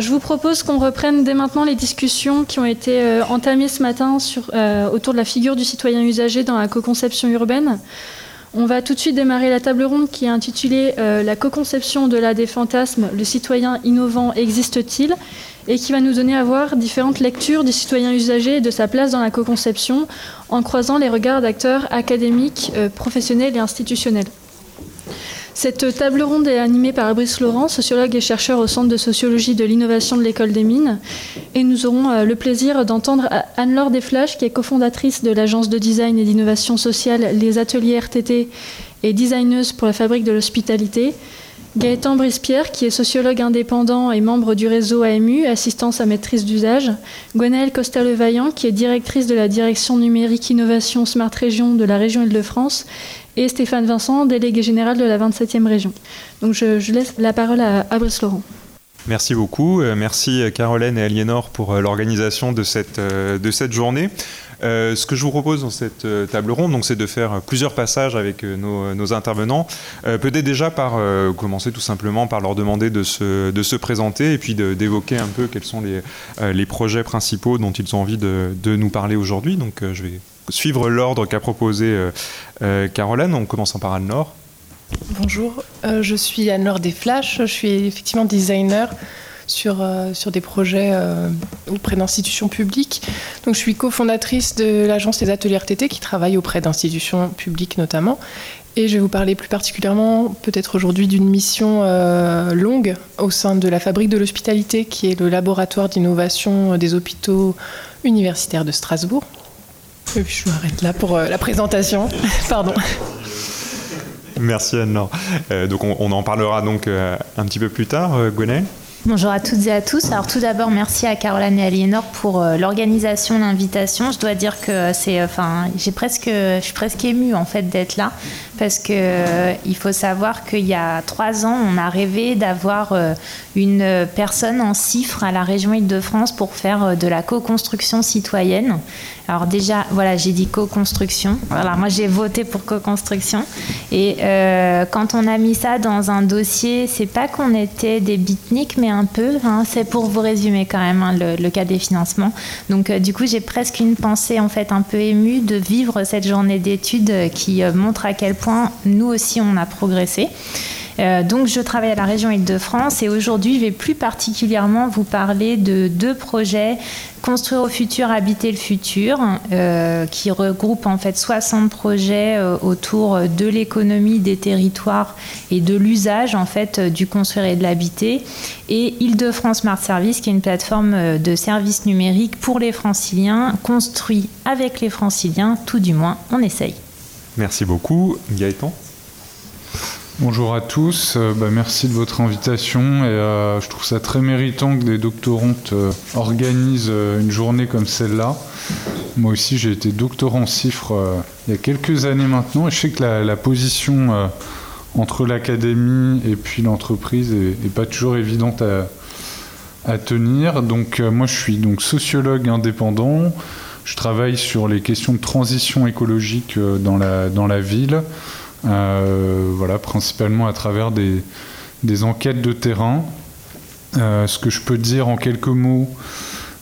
je vous propose qu'on reprenne dès maintenant les discussions qui ont été entamées ce matin sur, autour de la figure du citoyen usager dans la co-conception urbaine. On va tout de suite démarrer la table ronde qui est intitulée La co-conception de la des fantasmes, le citoyen innovant existe-t-il? Et qui va nous donner à voir différentes lectures du citoyen usager et de sa place dans la co-conception en croisant les regards d'acteurs académiques, professionnels et institutionnels. Cette table ronde est animée par Brice Laurent, sociologue et chercheur au Centre de sociologie de l'innovation de l'École des Mines. Et nous aurons euh, le plaisir d'entendre Anne-Laure Desflash, qui est cofondatrice de l'agence de design et d'innovation sociale Les Ateliers RTT et designeuse pour la fabrique de l'hospitalité. Gaëtan Brispierre, qui est sociologue indépendant et membre du réseau AMU, assistance à maîtrise d'usage. Gwenaëlle Costa-Levaillant, qui est directrice de la direction numérique innovation Smart Région de la région Île-de-France et Stéphane Vincent, délégué général de la 27e région. Donc je, laisse la parole à, Brice Laurent. Merci beaucoup. Euh, merci Caroline et Aliénor pour euh, l'organisation de cette, euh, de cette journée. ce que je vous propose dans cette table ronde, c'est de faire plusieurs passages avec nos, intervenants. Peut-être déjà par commencer tout simplement par leur demander de se, de se présenter et puis d'évoquer un peu quels sont les, les projets principaux dont ils ont envie de, de nous parler aujourd'hui. Donc je vais suivre l'ordre qu'a proposé euh, euh, Caroline, en commençant par Anne-Laure. Bonjour, euh, je suis Anne-Laure Desflash, je suis effectivement designer sur, sur des projets auprès d'institutions publiques. Donc, je suis cofondatrice de l'agence des ateliers RTT qui travaille auprès d'institutions publiques notamment. Et je vais vous parler plus particulièrement, peut-être aujourd'hui, d'une mission longue au sein de la Fabrique de l'Hospitalité, qui est le laboratoire d'innovation des hôpitaux universitaires de Strasbourg. Et puis je m'arrête là pour euh, la présentation. Pardon. Merci Anne. Euh, donc on, en parlera donc euh, un petit peu plus tard, euh, Bonjour à toutes et à tous. Alors tout d'abord, merci à Caroline et Aliénor pour l'organisation, l'invitation. Je dois dire que c'est, enfin, j'ai presque, je suis presque émue en fait d'être là parce que il faut savoir qu'il y a trois ans, on a rêvé d'avoir une personne en cifre à la région Île-de-France pour faire de la co-construction citoyenne. Alors déjà, voilà, j'ai dit co-construction. Voilà, moi j'ai voté pour co-construction. Et euh, quand on a mis ça dans un dossier, c'est pas qu'on était des bitniks, mais un peu. Hein, c'est pour vous résumer quand même hein, le, cas des financements. Donc euh, du coup, j'ai presque une pensée en fait un peu émue de vivre cette journée d'études qui euh, montre à quel point nous aussi on a progressé. Euh, donc je travaille à la région Île-de-France et aujourd'hui je vais plus particulièrement vous parler de deux projets Construire au futur, habiter le futur, euh, qui regroupe en fait 60 projets euh, autour de l'économie des territoires et de l'usage en fait du construire et de l'habiter, et Île-de-France Smart Service, qui est une plateforme de services numériques pour les franciliens, construit avec les franciliens, tout du moins, on essaye. Merci beaucoup, Gaëtan. Bonjour à tous, euh, bah, merci de votre invitation euh, je trouve ça très méritant que des doctorantes euh, organisent une journée comme celle-là. Moi aussi j'ai été doctorant en il y a quelques années maintenant je sais que la, position entre l'académie et puis l'entreprise est, pas toujours évidente à, tenir. Donc moi je suis donc sociologue indépendant, je travaille sur les questions de transition écologique dans la, dans la ville. Euh, voilà, principalement à travers des, enquêtes de terrain. Euh, ce que je peux dire en quelques mots,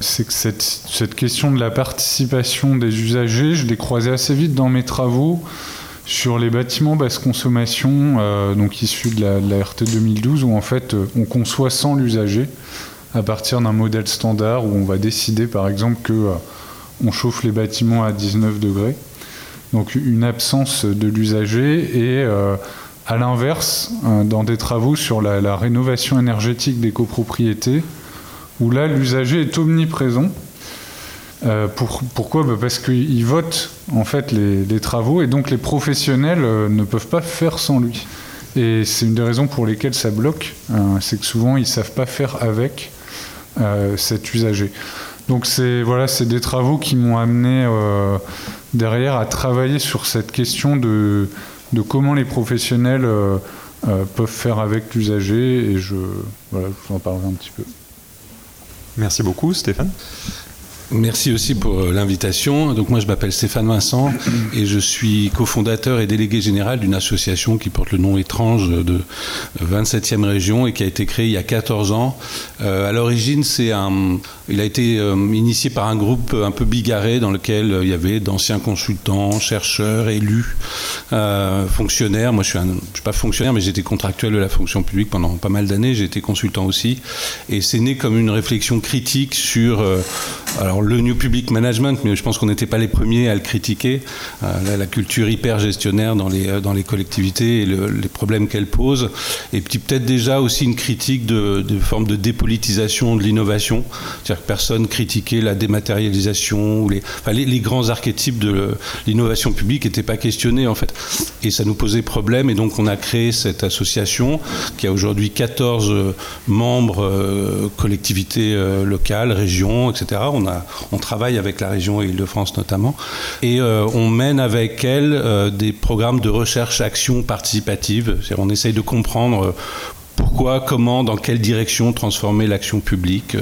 c'est que cette, question de la participation des usagers, je l'ai croisée assez vite dans mes travaux sur les bâtiments basse consommation, euh, donc issus de la, RT 2012, où en fait on conçoit sans l'usager à partir d'un modèle standard où on va décider par exemple que on chauffe les bâtiments à 19 degrés donc une absence de l'usager et euh, à l'inverse, euh, dans des travaux sur la, rénovation énergétique des copropriétés, où là l'usager est omniprésent. Euh, pourquoi? Bah, Parce qu'il vote en fait les, travaux et donc les professionnels ne peuvent pas faire sans lui. Et c'est une des raisons pour lesquelles ça bloque, c'est que souvent ils ne savent pas faire avec cet usager. Donc c'est voilà, c'est des travaux qui m'ont amené derrière à travailler sur cette question de, de comment les professionnels euh, euh, peuvent faire avec l'usager et je, voilà, je vous en parlerai un petit peu. Merci beaucoup Stéphane. Merci aussi pour euh, l'invitation. Donc moi je m'appelle Stéphane Vincent et je suis cofondateur et délégué général d'une association qui porte le nom étrange de 27e région et qui a été créée il y a 14 ans. Euh, à l'origine, c'est un, il a été euh, initié par un groupe un peu bigarré dans lequel il y avait d'anciens consultants, chercheurs, élus, fonctionnaires. Moi je suis, suis pas fonctionnaire mais j'étais contractuel de la fonction publique pendant pas mal d'années. J'ai été consultant aussi et c'est né comme une réflexion critique sur le New Public Management, mais je pense qu'on n'était pas les premiers à le critiquer, euh, la culture hyper gestionnaire dans les, euh, dans les collectivités et les problèmes qu'elle pose, et peut-être déjà aussi une critique de, de forme de dépolitisation de l'innovation, c'est-à-dire que personne critiquait la dématérialisation ou les, enfin, les, grands archétypes de l'innovation publique n'étaient pas questionnés en fait, et ça nous posait problème, et donc on a créé cette association qui a aujourd'hui 14 euh, membres, collectivités locales, régions, etc. On a on travaille avec la région Île-de-France notamment, et euh, on mène avec elle euh, des programmes de recherche-action participative. On essaye de comprendre euh, pourquoi, comment, dans quelle direction transformer l'action publique,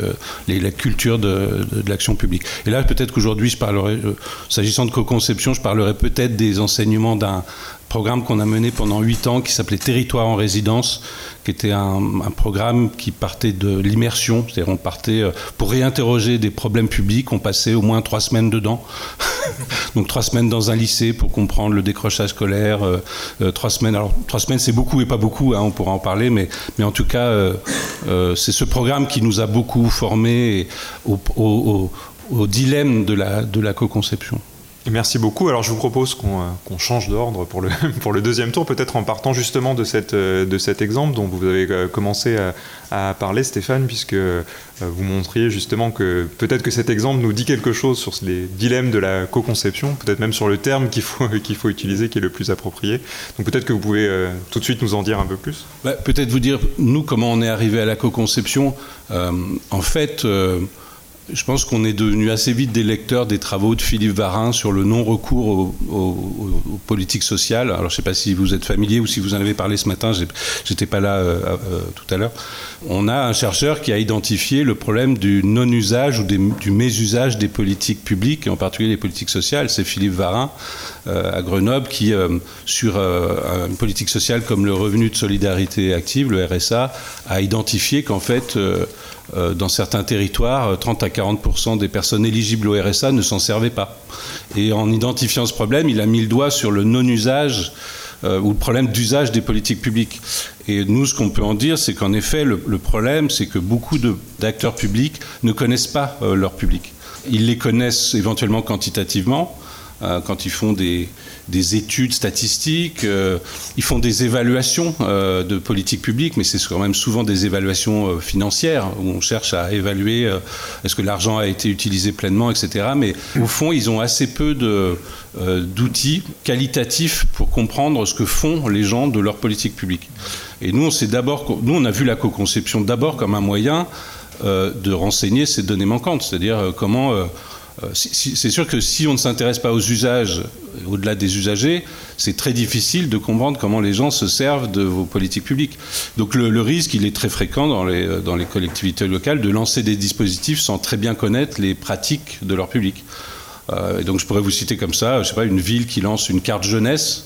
la culture de, l'action publique. Et là, peut-être qu'aujourd'hui, s'agissant de co-conception, je parlerai peut-être des enseignements d'un programme qu'on a mené pendant huit ans qui s'appelait Territoire en résidence, qui était un, programme qui partait de l'immersion, c'est-à-dire on partait euh, pour réinterroger des problèmes publics, on passait au moins trois semaines dedans. Donc trois semaines dans un lycée pour comprendre le décrochage scolaire, euh, euh, trois semaines. Alors trois semaines c'est beaucoup et pas beaucoup, hein, on pourra en parler, mais, en tout cas c'est ce programme qui nous a beaucoup formés au, dilemme de la co-conception. Merci beaucoup. Alors je vous propose qu'on euh, change d'ordre pour le, pour le deuxième tour, peut-être en partant justement de, cette, euh, de cet exemple dont vous avez euh, commencé à, parler, Stéphane, puisque vous montriez justement que peut-être que cet exemple nous dit quelque chose sur les dilemmes de la co-conception, peut-être même sur le terme qu'il faut, qu'il faut utiliser, qui est le plus approprié. Donc peut-être que vous pouvez tout de suite nous en dire un peu plus. Bah, peut-être vous dire, nous, comment on est arrivé à la co-conception. en fait, je pense qu'on est devenu assez vite des lecteurs des travaux de Philippe Varin sur le non-recours aux, politiques sociales. Alors, je ne sais pas si vous êtes familier ou si vous en avez parlé ce matin, j'étais pas là euh, euh, tout à l'heure. On a un chercheur qui a identifié le problème du non-usage ou du mésusage des politiques publiques, et en particulier les politiques sociales. C'est Philippe Varin euh, à Grenoble qui, sur une politique sociale comme le revenu de solidarité active, le RSA, a identifié qu'en fait, dans certains territoires, 30 euh, à 40% des personnes éligibles au RSA ne s'en servaient pas. Et en identifiant ce problème, il a mis le doigt sur le non-usage euh, ou le problème d'usage des politiques publiques. Et nous, ce qu'on peut en dire, c'est qu'en effet, le, problème, c'est que beaucoup d'acteurs publics ne connaissent pas leur public. Ils les connaissent éventuellement quantitativement, quand ils font des, des études statistiques, euh, ils font des évaluations euh, de politique publique, mais c'est quand même souvent des évaluations euh, financières où on cherche à évaluer est-ce que l'argent a été utilisé pleinement, etc. Mais au fond, ils ont assez peu d'outils qualitatifs pour comprendre ce que font les gens de leur politique publique. Et nous, on d'abord, nous, on a vu la co-conception d'abord comme un moyen de renseigner ces données manquantes, c'est-à-dire comment euh, c'est sûr que si on ne s'intéresse pas aux usages, au-delà des usagers, c'est très difficile de comprendre comment les gens se servent de vos politiques publiques. Donc le, risque, il est très fréquent dans les, euh, dans les collectivités locales de lancer des dispositifs sans très bien connaître les pratiques de leur public. Euh, et donc je pourrais vous citer comme ça, je sais pas, une ville qui lance une carte jeunesse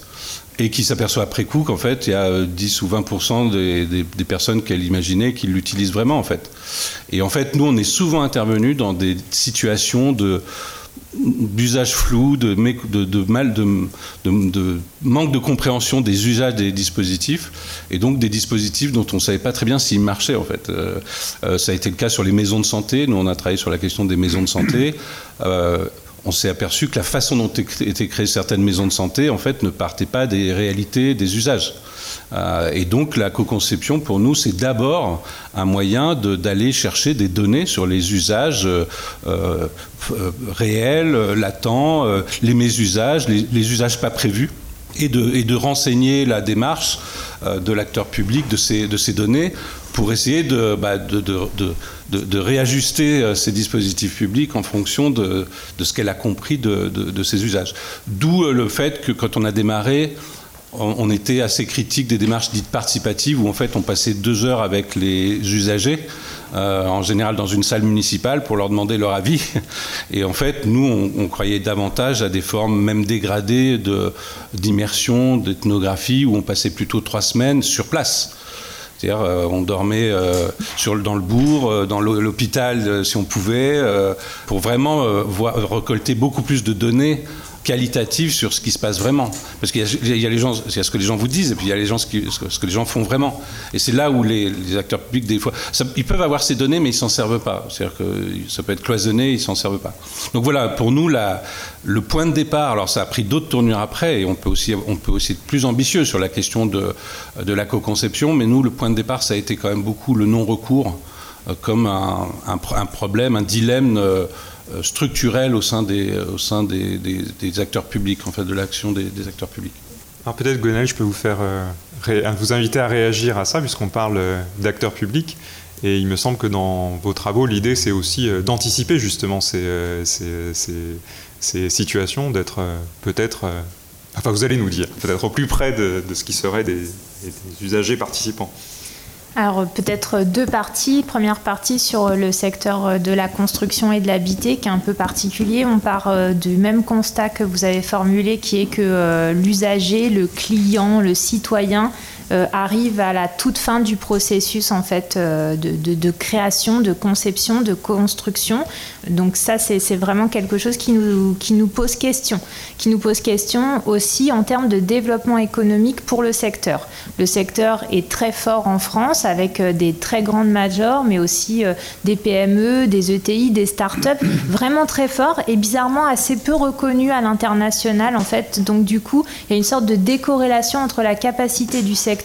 et qui s'aperçoit après coup qu'en fait, il y a 10 ou 20 des, des, personnes qu'elle imaginait qui l'utilisent vraiment, en fait. Et en fait, nous, on est souvent intervenus dans des situations d'usage flou, de, manque de compréhension des usages des dispositifs, et donc des dispositifs dont on ne savait pas très bien s'ils marchaient en fait. Euh, euh, ça a été le cas sur les maisons de santé. Nous, on a travaillé sur la question des maisons de santé. Euh, on s'est aperçu que la façon dont étaient créées certaines maisons de santé, en fait, ne partait pas des réalités, des usages. Euh, et donc, la co-conception, pour nous, c'est d'abord un moyen d'aller chercher des données sur les usages euh, euh, réels, latents, les mésusages, les, les usages pas prévus et de, renseigner la démarche de l'acteur public de ces, ces données pour essayer de, bah, de, réajuster euh, ces dispositifs publics en fonction de, ce qu'elle a compris de, ses usages. D'où euh, le fait que quand on a démarré, on était assez critique des démarches dites participatives où en fait on passait deux heures avec les usagers, euh, en général dans une salle municipale, pour leur demander leur avis. Et en fait, nous, on, croyait davantage à des formes même dégradées d'immersion, d'ethnographie, où on passait plutôt trois semaines sur place. C'est-à-dire, euh, on dormait euh, dans le bourg, dans l'hôpital si on pouvait, pour vraiment voir, récolter beaucoup plus de données qualitative sur ce qui se passe vraiment. Parce qu'il y, a les gens, il ce que les gens vous disent, et puis il y a les gens, ce, que les gens font vraiment. Et c'est là où les, acteurs publics, des fois, ils peuvent avoir ces données, mais ils s'en servent pas. C'est-à-dire que ça peut être cloisonné, ils s'en servent pas. Donc voilà, pour nous, le point de départ, alors ça a pris d'autres tournures après, et on peut aussi, on peut aussi être plus ambitieux sur la question de, la co-conception, mais nous, le point de départ, ça a été quand même beaucoup le non-recours euh, comme un, problème, un dilemme. Euh, structurelle au sein des, euh, au sein des, des, acteurs publics, en fait, de l'action des, acteurs publics. Alors peut-être, Gwenaël, je peux vous faire euh, vous inviter à réagir à ça, puisqu'on parle d'acteurs publics. Et il me semble que dans vos travaux, l'idée, c'est aussi d'anticiper justement ces, ces, ces, situations, d'être peut-être, enfin vous allez nous dire, peut-être au plus près de, ce qui serait des usagers participants. Alors peut-être deux parties. Première partie sur le secteur de la construction et de l'habité qui est un peu particulier. On part euh, du même constat que vous avez formulé qui est que euh, l'usager, le client, le citoyen euh, arrive à la toute fin du processus en fait euh, de, création, de conception, de construction. Donc ça, c'est vraiment quelque chose qui nous, qui nous pose question, qui nous pose question aussi en termes de développement économique pour le secteur. Le secteur est très fort en France avec euh, des très grandes majors, mais aussi des PME, des ETI, des start-up, vraiment très fort et bizarrement assez peu reconnu à l'international en fait. Donc du coup, il y a une sorte de décorrélation entre la capacité du secteur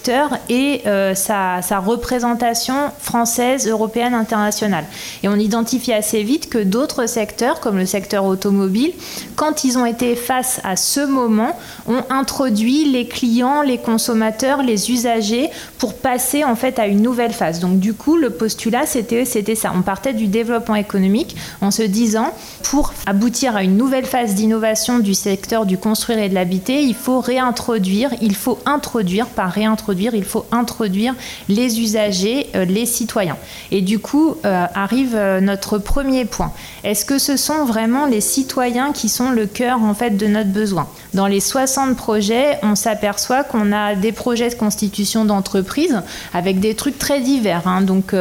et euh, sa, représentation française, européenne, internationale. Et on identifie assez vite que d'autres secteurs, comme le secteur automobile, quand ils ont été face à ce moment, ont introduit les clients, les consommateurs, les usagers pour passer en fait à une nouvelle phase. Donc du coup, le postulat, c'était, ça. On partait du développement économique en se disant, pour aboutir à une nouvelle phase d'innovation du secteur du construire et de l'habiter, il faut réintroduire, il faut introduire par il faut introduire les usagers, euh, les citoyens. Et du coup, euh, arrive euh, notre premier point. Est-ce que ce sont vraiment les citoyens qui sont le cœur en fait de notre besoin? Dans les 60 projets, on s'aperçoit qu'on a des projets de constitution d'entreprise avec des trucs très divers. Hein. donc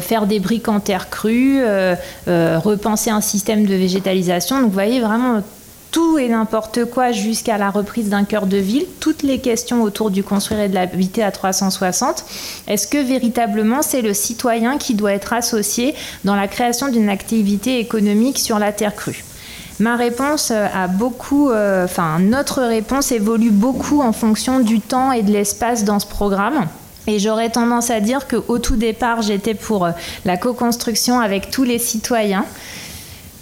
faire des briques en terre crue, repenser un système de végétalisation. Donc vous voyez vraiment tout et n'importe quoi jusqu'à la reprise d'un cœur de ville, toutes les questions autour du construire et de l'habiter à 360. Est-ce que véritablement c'est le citoyen qui doit être associé dans la création d'une activité économique sur la terre crue? Ma réponse a beaucoup, euh, enfin notre réponse évolue beaucoup en fonction du temps et de l'espace dans ce programme. Et j'aurais tendance à dire qu'au tout départ, j'étais pour euh, la co-construction avec tous les citoyens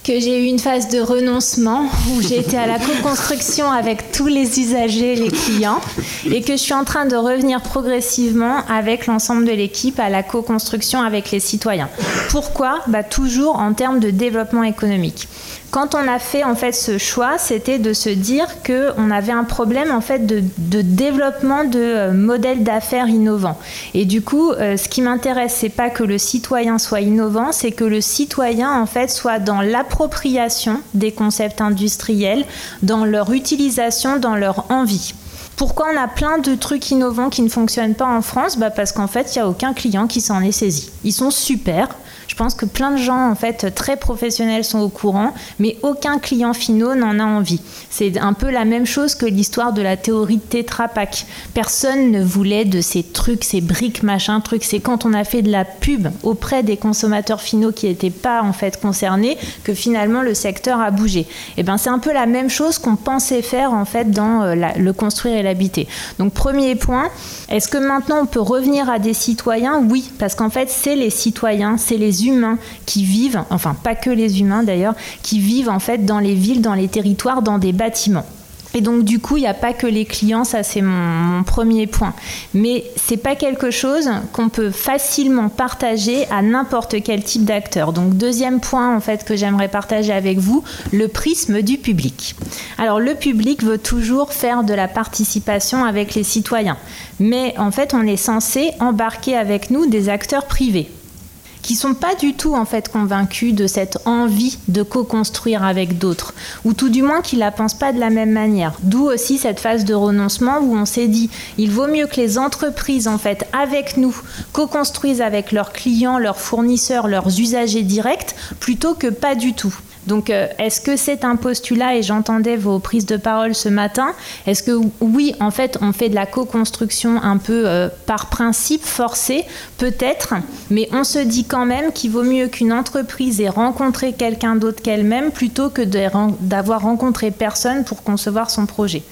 que j'ai eu une phase de renoncement où j'ai été à la co-construction avec tous les usagers, les clients, et que je suis en train de revenir progressivement avec l'ensemble de l'équipe à la co-construction avec les citoyens. Pourquoi? Bah, Toujours en termes de développement économique. Quand on a fait en fait ce choix, c'était de se dire que on avait un problème en fait de, développement de euh, modèles d'affaires innovants. Et du coup, euh, ce qui m'intéresse, c'est pas que le citoyen soit innovant, c'est que le citoyen en fait soit dans l'appropriation des concepts industriels, dans leur utilisation, dans leur envie. Pourquoi on a plein de trucs innovants qui ne fonctionnent pas en France? Bah Parce qu'en fait, il n'y a aucun client qui s'en est saisi. Ils sont super, je pense que plein de gens, en fait, très professionnels sont au courant, mais aucun client finaux n'en a envie. C'est un peu la même chose que l'histoire de la théorie de Tetra Pak. Personne ne voulait de ces trucs, ces briques, machin, trucs. C'est quand on a fait de la pub auprès des consommateurs finaux qui n'étaient pas, en fait, concernés que finalement le secteur a bougé. Et eh ben, c'est un peu la même chose qu'on pensait faire, en fait, dans euh, le construire et l'habiter. Donc, premier point, est-ce que maintenant on peut revenir à des citoyens? Oui, parce qu'en fait, c'est les citoyens, c'est les humains qui vivent, enfin pas que les humains d'ailleurs, qui vivent en fait dans les villes, dans les territoires, dans des bâtiments. Et donc du coup, il n'y a pas que les clients, ça c'est mon, premier point. Mais c'est pas quelque chose qu'on peut facilement partager à n'importe quel type d'acteur. Donc deuxième point en fait que j'aimerais partager avec vous, le prisme du public. Alors le public veut toujours faire de la participation avec les citoyens, mais en fait on est censé embarquer avec nous des acteurs privés qui sont pas du tout en fait convaincus de cette envie de co-construire avec d'autres, ou tout du moins qui la pensent pas de la même manière. D'où aussi cette phase de renoncement où on s'est dit il vaut mieux que les entreprises en fait avec nous co-construisent avec leurs clients, leurs fournisseurs, leurs usagers directs, plutôt que pas du tout. Donc, euh, est-ce que c'est un postulat, et j'entendais vos prises de parole ce matin, est-ce que oui, en fait, on fait de la co-construction un peu euh, par principe forcé, peut-être, mais on se dit quand même qu'il vaut mieux qu'une entreprise ait rencontré quelqu'un d'autre qu'elle-même plutôt que d'avoir rencontré personne pour concevoir son projet.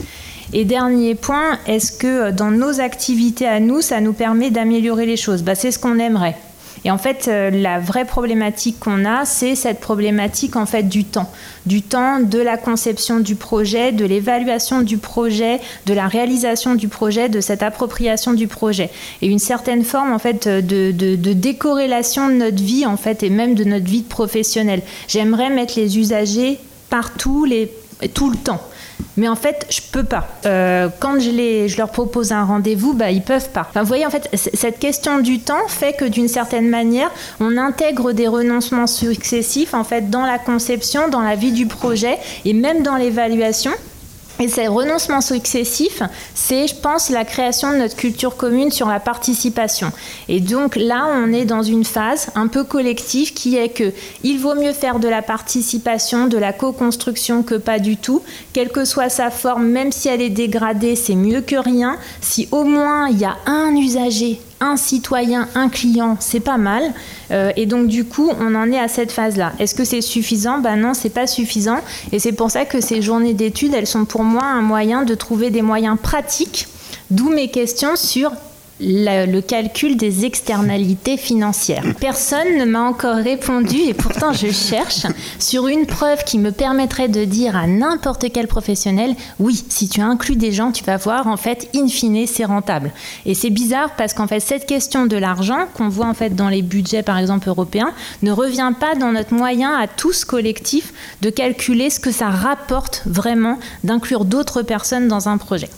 Et dernier point, est-ce que euh, dans nos activités à nous, ça nous permet d'améliorer les choses? Bah, C'est ce qu'on aimerait. Et en fait, euh, la vraie problématique qu'on a, c'est cette problématique en fait du temps, du temps de la conception du projet, de l'évaluation du projet, de la réalisation du projet, de cette appropriation du projet, et une certaine forme en fait de, de décorrélation de notre vie en fait et même de notre vie professionnelle. J'aimerais mettre les usagers partout, les, tout le temps. Mais en fait, je peux pas. Euh, quand je, leur propose un rendez-vous, bah, ils peuvent pas. Enfin, vous voyez, en fait, cette question du temps fait que d'une certaine manière, on intègre des renoncements successifs en fait dans la conception, dans la vie du projet et même dans l'évaluation. Et ces renoncements successifs, c'est, je pense, la création de notre culture commune sur la participation. Et donc là, on est dans une phase un peu collective qui est que il vaut mieux faire de la participation, de la co-construction que pas du tout. Quelle que soit sa forme, même si elle est dégradée, c'est mieux que rien. Si au moins il y a un usager un citoyen, un client, c'est pas mal. Euh, et donc du coup, on en est à cette phase-là. Est-ce que c'est suffisant? Ben non, c'est pas suffisant. Et c'est pour ça que ces journées d'études, elles sont pour moi un moyen de trouver des moyens pratiques. D'où mes questions sur le calcul des externalités financières. Personne ne m'a encore répondu, et pourtant je cherche, sur une preuve qui me permettrait de dire à n'importe quel professionnel, oui, si tu inclus des gens, tu vas voir, en fait, in fine, c'est rentable. Et c'est bizarre parce qu'en fait, cette question de l'argent qu'on voit en fait dans les budgets, par exemple, européens, ne revient pas dans notre moyen à tous collectifs de calculer ce que ça rapporte vraiment d'inclure d'autres personnes dans un projet.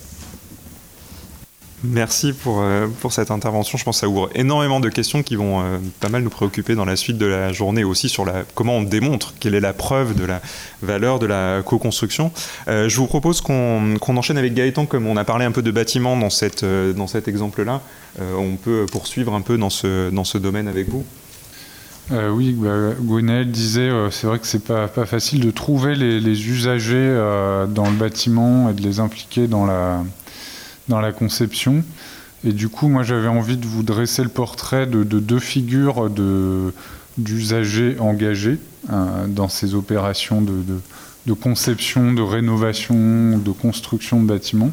Merci pour, euh, pour cette intervention. Je pense que ça ouvre énormément de questions qui vont euh, pas mal nous préoccuper dans la suite de la journée aussi sur la, comment on démontre, quelle est la preuve de la valeur de la co-construction. Euh, je vous propose qu'on enchaîne avec Gaëtan, comme on a parlé un peu de bâtiment dans, cette, dans cet exemple-là. on peut poursuivre un peu dans ce, dans ce domaine avec vous oui, bah, disait, c'est vrai que c'est pas, pas facile de trouver les usagers dans le bâtiment et de les impliquer dans la, dans la conception. Et du coup, moi, j'avais envie de vous dresser le portrait de, deux figures d'usagers engagés euh, dans ces opérations de, conception, de rénovation, de construction de bâtiments.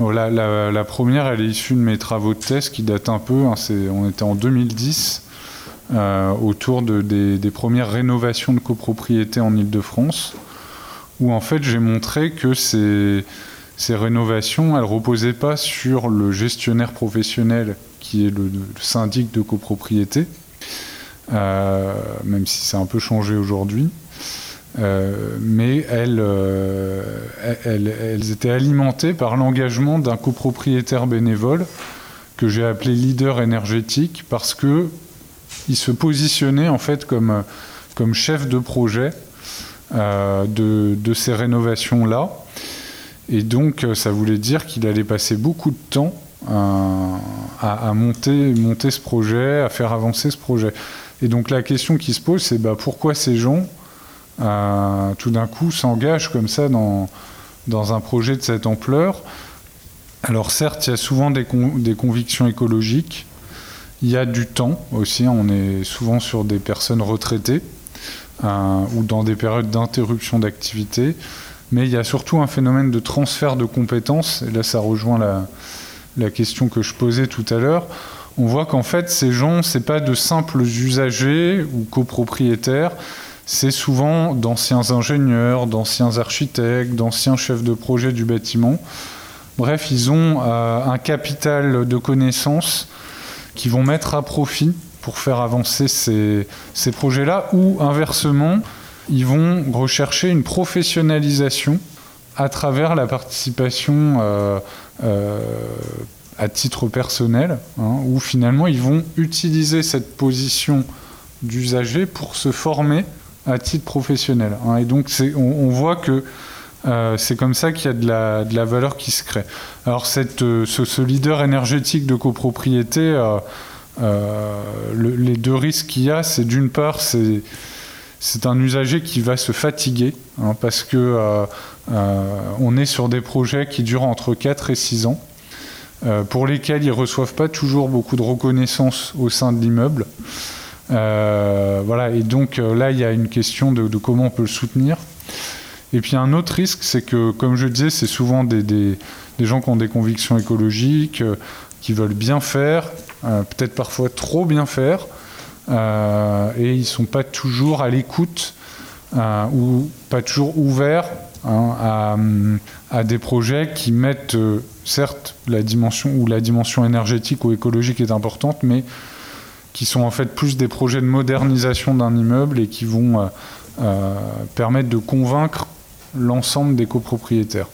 la, la, première, elle est issue de mes travaux de thèse qui datent un peu. Hein, on était en 2010, euh, autour des, premières rénovations de copropriété en Ile-de-France, où en fait j'ai montré que c'est ces rénovations, elles reposaient pas sur le gestionnaire professionnel qui est le, syndic de copropriété, euh, même si c'est un peu changé aujourd'hui. Euh, mais euh, elles, elles, étaient alimentées par l'engagement d'un copropriétaire bénévole que j'ai appelé leader énergétique parce que il se positionnait en fait comme, comme chef de projet de, de, ces rénovations là et donc, euh, ça voulait dire qu'il allait passer beaucoup de temps à, monter, ce projet, à faire avancer ce projet. Et donc, la question qui se pose, c'est bah, pourquoi ces gens, euh, tout d'un coup, s'engagent comme ça dans, un projet de cette ampleur? Alors, certes, il y a souvent des, des convictions écologiques. Il y a du temps aussi. On est souvent sur des personnes retraitées euh, ou dans des périodes d'interruption d'activité mais il y a surtout un phénomène de transfert de compétences, et là ça rejoint la, question que je posais tout à l'heure. On voit qu'en fait, ces gens, ce pas de simples usagers ou copropriétaires, c'est souvent d'anciens ingénieurs, d'anciens architectes, d'anciens chefs de projet du bâtiment. Bref, ils ont un capital de connaissances qui vont mettre à profit pour faire avancer ces projets-là, ou inversement, ils vont rechercher une professionnalisation à travers la participation euh, euh, à titre personnel, hein, où finalement ils vont utiliser cette position d'usager pour se former à titre professionnel. Hein. et donc on, voit que euh, c'est comme ça qu'il y a de la, de la, valeur qui se crée. Alors ce, leader énergétique de copropriété, le, les deux risques qu'il y a, c'est d'une part, c'est c'est un usager qui va se fatiguer hein, parce que euh, euh, on est sur des projets qui durent entre 4 et 6 ans, euh, pour lesquels ils ne reçoivent pas toujours beaucoup de reconnaissance au sein de l'immeuble. voilà, et donc là, il y a une question de, comment on peut le soutenir. Et puis un autre risque, c'est que, comme je disais, c'est souvent des, gens qui ont des convictions écologiques, qui veulent bien faire, peut-être parfois trop bien faire, et ils ne sont pas toujours à l'écoute euh, ou pas toujours ouverts hein, à, des projets qui mettent euh, certes la dimension ou la dimension énergétique ou écologique est importante, mais qui sont en fait plus des projets de modernisation d'un immeuble et qui vont permettre de convaincre l'ensemble des copropriétaires.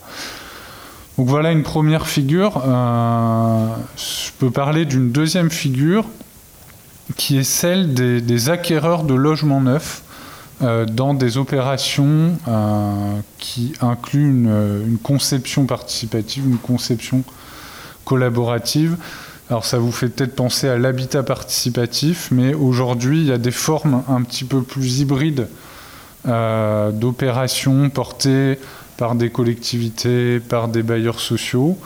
Donc voilà une première figure. je peux parler d'une deuxième figure qui est celle des, acquéreurs de logements neufs euh, dans des opérations euh, qui incluent une, conception participative, une conception collaborative. Alors ça vous fait peut-être penser à l'habitat participatif, mais aujourd'hui il y a des formes un petit peu plus hybrides euh, d'opérations portées par des collectivités, par des bailleurs sociaux,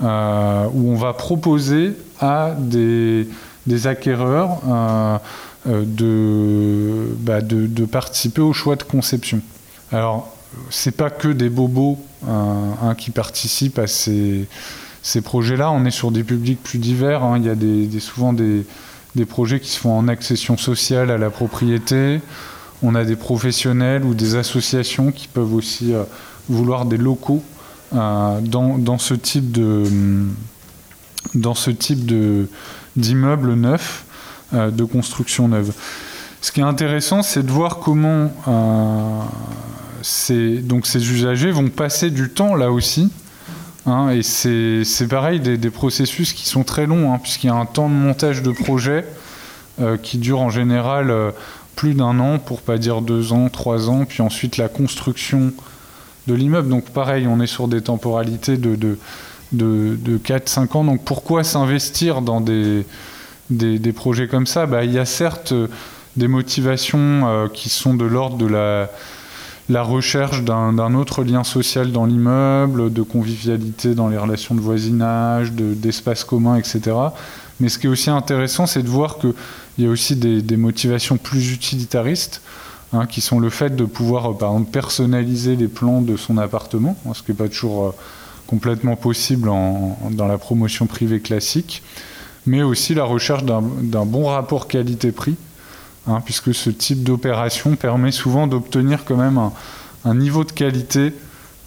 où on va proposer à des des acquéreurs euh, euh, bah, de, de, participer au choix de conception. Alors, c'est pas que des bobos hein, qui participent à ces, ces projets-là. On est sur des publics plus divers. Hein. Il y a des, souvent des, des, projets qui se font en accession sociale à la propriété. On a des professionnels ou des associations qui peuvent aussi euh, vouloir des locaux dans, dans, ce type de dans ce type de, d'immeubles neufs, euh, de construction neuve. Ce qui est intéressant, c'est de voir comment euh, ces, donc ces usagers vont passer du temps là aussi. Hein, et c'est, pareil, des, processus qui sont très longs, hein, puisqu'il y a un temps de montage de projet euh, qui dure en général plus d'un an, pour pas dire deux ans, trois ans, puis ensuite la construction de l'immeuble. Donc pareil, on est sur des temporalités de, de de, 4-5 ans. Donc pourquoi s'investir dans des, des, projets comme ça? Bah, Il y a certes euh, des motivations euh, qui sont de l'ordre de la, la recherche d'un autre lien social dans l'immeuble, de convivialité dans les relations de voisinage, d'espace commun, etc. Mais ce qui est aussi intéressant, c'est de voir qu'il y a aussi des, motivations plus utilitaristes, hein, qui sont le fait de pouvoir, euh, par exemple, personnaliser les plans de son appartement, hein, ce qui n'est pas toujours complètement possible dans la promotion privée classique, mais aussi la recherche d'un bon rapport qualité-prix, hein, puisque ce type d'opération permet souvent d'obtenir quand même un, niveau de qualité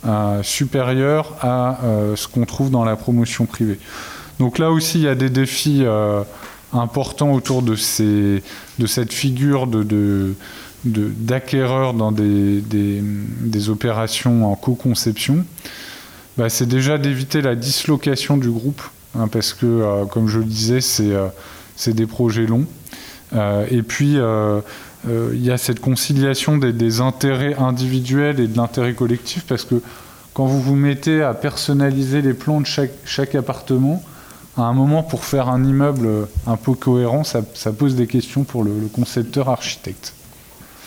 euh, supérieur à euh, ce qu'on trouve dans la promotion privée. Donc là aussi, il y a des défis euh, importants autour de, cette figure de, d'acquéreurs dans des, opérations en co-conception. Bah, c'est déjà d'éviter la dislocation du groupe, hein, parce que, euh, comme je le disais, c'est euh, des projets longs. Euh, et puis, il y a cette conciliation des, intérêts individuels et de l'intérêt collectif, parce que quand vous vous mettez à personnaliser les plans de chaque, chaque appartement, à un moment, pour faire un immeuble un peu cohérent, ça, pose des questions pour le concepteur architecte.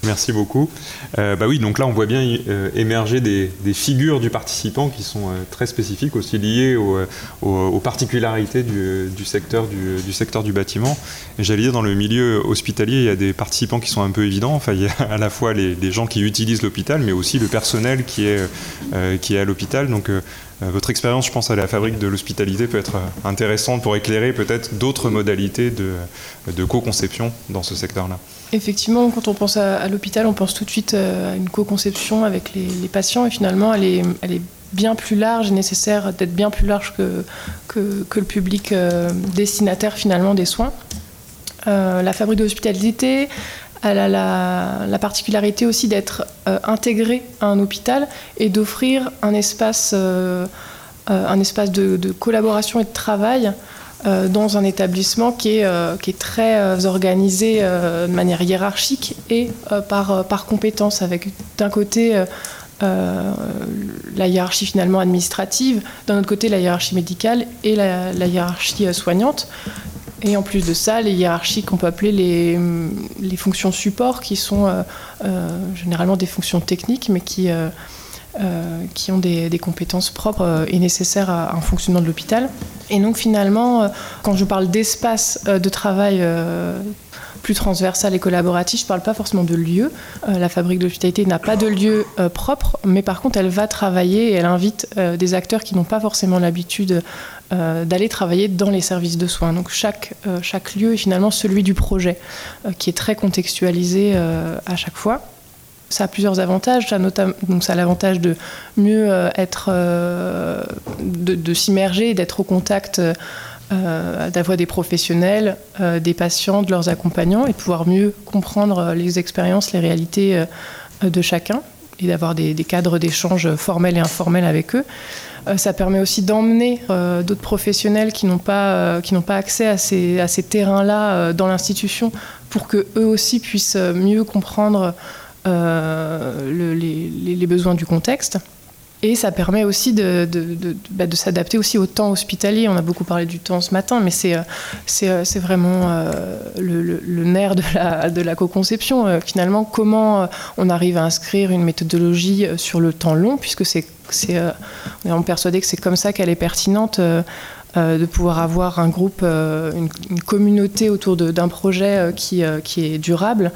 Merci beaucoup. Euh, bah oui, donc là on voit bien euh, émerger des, figures du participant qui sont euh, très spécifiques, aussi liées aux, particularités du, secteur du, secteur du bâtiment. J'allais dire dans le milieu hospitalier, il y a des participants qui sont un peu évidents. Enfin, il y a à la fois les, gens qui utilisent l'hôpital, mais aussi le personnel qui est, qui est à l'hôpital. Donc votre expérience, je pense, à la fabrique de l'hospitalité peut être intéressante pour éclairer peut-être d'autres modalités de co-conception dans ce secteur-là. Effectivement, quand on pense à, l'hôpital, on pense tout de suite à une co-conception avec les, patients et finalement, elle est, bien plus large et nécessaire d'être bien plus large que, que, le public destinataire finalement des soins. la fabrique de l'hospitalité, elle a la, particularité aussi d'être euh, intégrée à un hôpital et d'offrir un espace, euh, euh, un espace de, collaboration et de travail dans un établissement qui est, qui est très organisé de manière hiérarchique et par, par avec d'un côté la hiérarchie finalement administrative, d'un autre côté la hiérarchie médicale et la, hiérarchie soignante. Et en plus de ça, les hiérarchies qu'on peut appeler les, les, fonctions support, qui sont euh, euh, généralement des fonctions techniques, mais qui, euh, qui ont des, compétences propres et nécessaires à, un fonctionnement de l'hôpital. Et donc finalement, quand je parle d'espace de travail plus transversal et collaboratif, je ne parle pas forcément de lieu. la fabrique de l'hospitalité n'a pas de lieu propre, mais par contre, elle va travailler et elle invite des acteurs qui n'ont pas forcément l'habitude euh, d'aller travailler dans les services de soins. Donc chaque, euh, chaque lieu est finalement celui du projet, euh, qui est très contextualisé à chaque fois. Ça a plusieurs avantages. Ça, notamment, donc ça a l'avantage de mieux être, de, de s'immerger, d'être au contact d'avoir des professionnels, des patients, de leurs accompagnants et de pouvoir mieux comprendre les expériences, les réalités de chacun et d'avoir des, cadres d'échange formels et informels avec eux. Euh, ça permet aussi d'emmener euh, d'autres professionnels qui n'ont pas, euh, qui n'ont pas accès à ces, à ces terrains-là dans l'institution pour que eux aussi puissent mieux comprendre les, les, besoins du contexte. Et ça permet aussi de, bah, de s'adapter aussi au temps hospitalier. On a beaucoup parlé du temps ce matin, mais c'est, c'est, c'est vraiment le, le, nerf de la, de la co-conception. finalement, comment on arrive à inscrire une méthodologie sur le temps long, puisque c'est euh, on est persuadé que c'est comme ça qu'elle est pertinente. Euh, euh, de pouvoir avoir un groupe, une, communauté autour d'un projet qui, qui, est durable,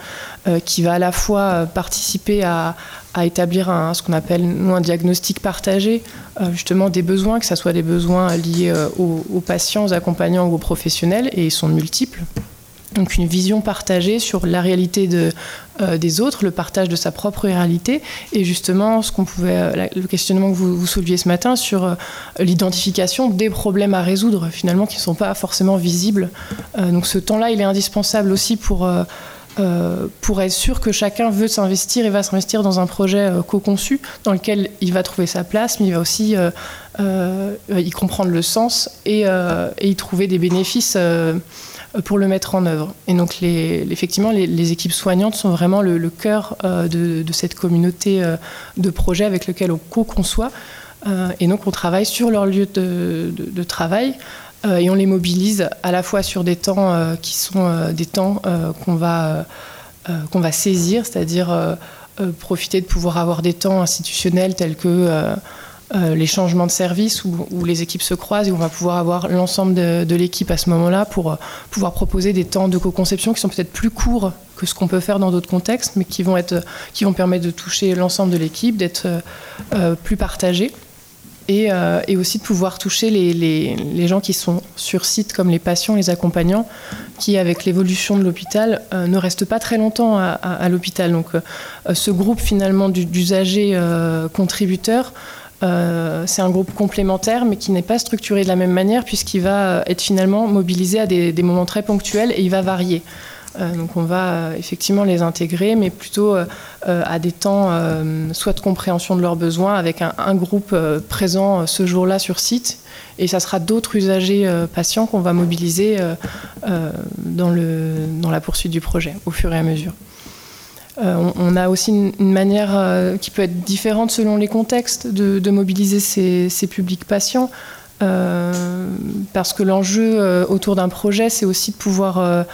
qui va à la fois participer à, établir ce qu'on appelle un diagnostic partagé, justement des besoins, que ce soit des besoins liés aux, aux, patients, aux accompagnants ou aux professionnels, et ils sont multiples. Donc une vision partagée sur la réalité de, euh, des autres, le partage de sa propre réalité, et justement ce qu'on pouvait, euh, le questionnement que vous, vous, souleviez ce matin sur euh, l'identification des problèmes à résoudre finalement qui ne sont pas forcément visibles. donc ce temps-là, il est indispensable aussi pour pour être sûr que chacun veut s'investir et va s'investir dans un projet co-conçu dans lequel il va trouver sa place, mais il va aussi y comprendre le sens et, et y trouver des bénéfices pour le mettre en œuvre. Et donc, effectivement, les, équipes soignantes sont vraiment le, cœur euh, de, cette communauté euh, de projets avec lequel on co-conçoit. Euh, et donc, on travaille sur leur lieu de, travail et on les mobilise à la fois sur des temps qui sont des temps qu'on va, qu'on va saisir, c'est-à-dire profiter de pouvoir avoir des temps institutionnels tels que euh, les changements de service où, les équipes se croisent et où on va pouvoir avoir l'ensemble de, l'équipe à ce moment-là pour euh, pouvoir proposer des temps de co-conception qui sont peut-être plus courts que ce qu'on peut faire dans d'autres contextes, mais qui vont, être, qui vont permettre de toucher l'ensemble de l'équipe, d'être euh, plus partagés. Et, aussi de pouvoir toucher les, gens qui sont sur site, comme les patients, les accompagnants, qui, avec l'évolution de l'hôpital, ne restent pas très longtemps à, l'hôpital. Donc, ce groupe finalement d'usagers contributeurs euh, c'est un groupe complémentaire, mais qui n'est pas structuré de la même manière, puisqu'il va euh, être finalement mobilisé à des, moments très ponctuels et il va varier. Euh, donc on va effectivement les intégrer, mais plutôt à des temps soit de compréhension de leurs besoins avec un, groupe présent ce jour-là sur site, et ça sera d'autres usagers patients qu'on va mobiliser dans, la poursuite du projet au fur et à mesure. Euh, on, a aussi une, manière euh, qui peut être différente selon les contextes de, mobiliser ces, publics patients. Euh, parce que l'enjeu autour d'un projet, c'est aussi de pouvoir...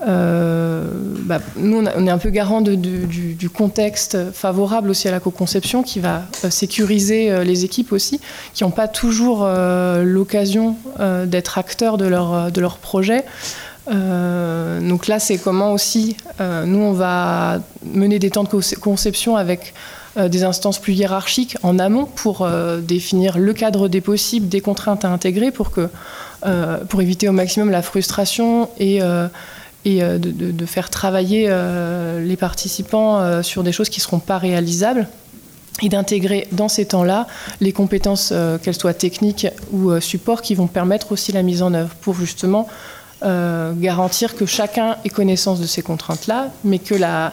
Bah, nous, on, est un peu garant du, contexte favorable aussi à la co-conception qui va sécuriser les équipes aussi, qui n'ont pas toujours l'occasion d'être acteurs de leur, de leur projet. Euh, donc là, c'est comment aussi, euh, nous, on va mener des temps de conception avec des instances plus hiérarchiques en amont pour définir le cadre des possibles, des contraintes à intégrer pour, que, pour éviter au maximum la frustration et, de, de, faire travailler les participants sur des choses qui ne seront pas réalisables et d'intégrer dans ces temps-là les compétences, qu'elles soient techniques ou support, qui vont permettre aussi la mise en œuvre pour justement euh, garantir que chacun ait connaissance de ces contraintes-là, mais que la,